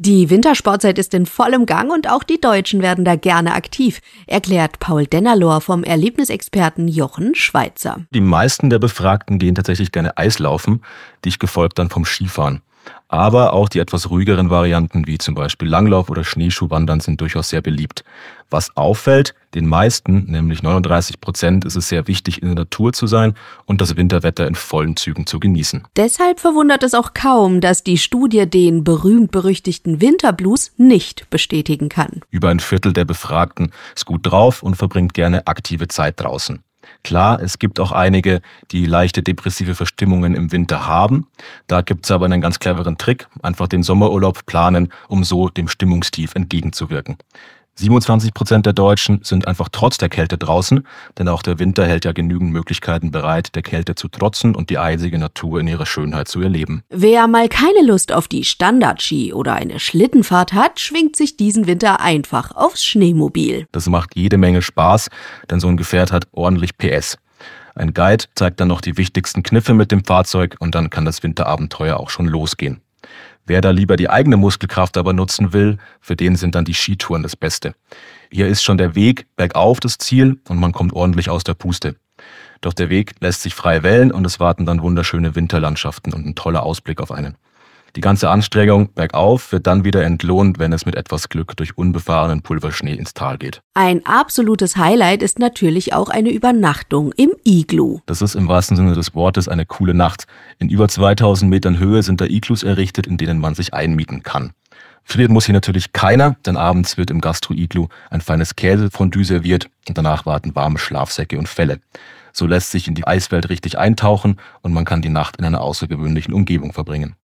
Die Wintersportzeit ist in vollem Gang und auch die Deutschen werden da gerne aktiv, erklärt Paul Dennerlohr vom Erlebnisexperten Jochen Schweizer. Die meisten der Befragten gehen tatsächlich gerne Eislaufen, dich gefolgt dann vom Skifahren. Aber auch die etwas ruhigeren Varianten wie zum Beispiel Langlauf oder Schneeschuhwandern sind durchaus sehr beliebt. Was auffällt, den meisten, nämlich 39 Prozent, ist es sehr wichtig, in der Natur zu sein und das Winterwetter in vollen Zügen zu genießen. Deshalb verwundert es auch kaum, dass die Studie den berühmt-berüchtigten Winterblues nicht bestätigen kann. Über ein Viertel der Befragten ist gut drauf und verbringt gerne aktive Zeit draußen. Klar, es gibt auch einige, die leichte depressive Verstimmungen im Winter haben. Da gibt es aber einen ganz cleveren Trick, einfach den Sommerurlaub planen, um so dem Stimmungstief entgegenzuwirken. 27 Prozent der Deutschen sind einfach trotz der Kälte draußen, denn auch der Winter hält ja genügend Möglichkeiten bereit, der Kälte zu trotzen und die eisige Natur in ihrer Schönheit zu erleben. Wer mal keine Lust auf die Standardski oder eine Schlittenfahrt hat, schwingt sich diesen Winter einfach aufs Schneemobil. Das macht jede Menge Spaß, denn so ein Gefährt hat ordentlich PS. Ein Guide zeigt dann noch die wichtigsten Kniffe mit dem Fahrzeug und dann kann das Winterabenteuer auch schon losgehen. Wer da lieber die eigene Muskelkraft aber nutzen will, für den sind dann die Skitouren das Beste. Hier ist schon der Weg bergauf das Ziel und man kommt ordentlich aus der Puste. Doch der Weg lässt sich frei wählen und es warten dann wunderschöne Winterlandschaften und ein toller Ausblick auf einen. Die ganze Anstrengung bergauf wird dann wieder entlohnt, wenn es mit etwas Glück durch unbefahrenen Pulverschnee ins Tal geht. Ein absolutes Highlight ist natürlich auch eine Übernachtung im Iglu. Das ist im wahrsten Sinne des Wortes eine coole Nacht. In über 2000 Metern Höhe sind da Iglus errichtet, in denen man sich einmieten kann. Frieren muss hier natürlich keiner, denn abends wird im Gastro-Iglu ein feines Käsefondue serviert und danach warten warme Schlafsäcke und Felle. So lässt sich in die Eiswelt richtig eintauchen und man kann die Nacht in einer außergewöhnlichen Umgebung verbringen.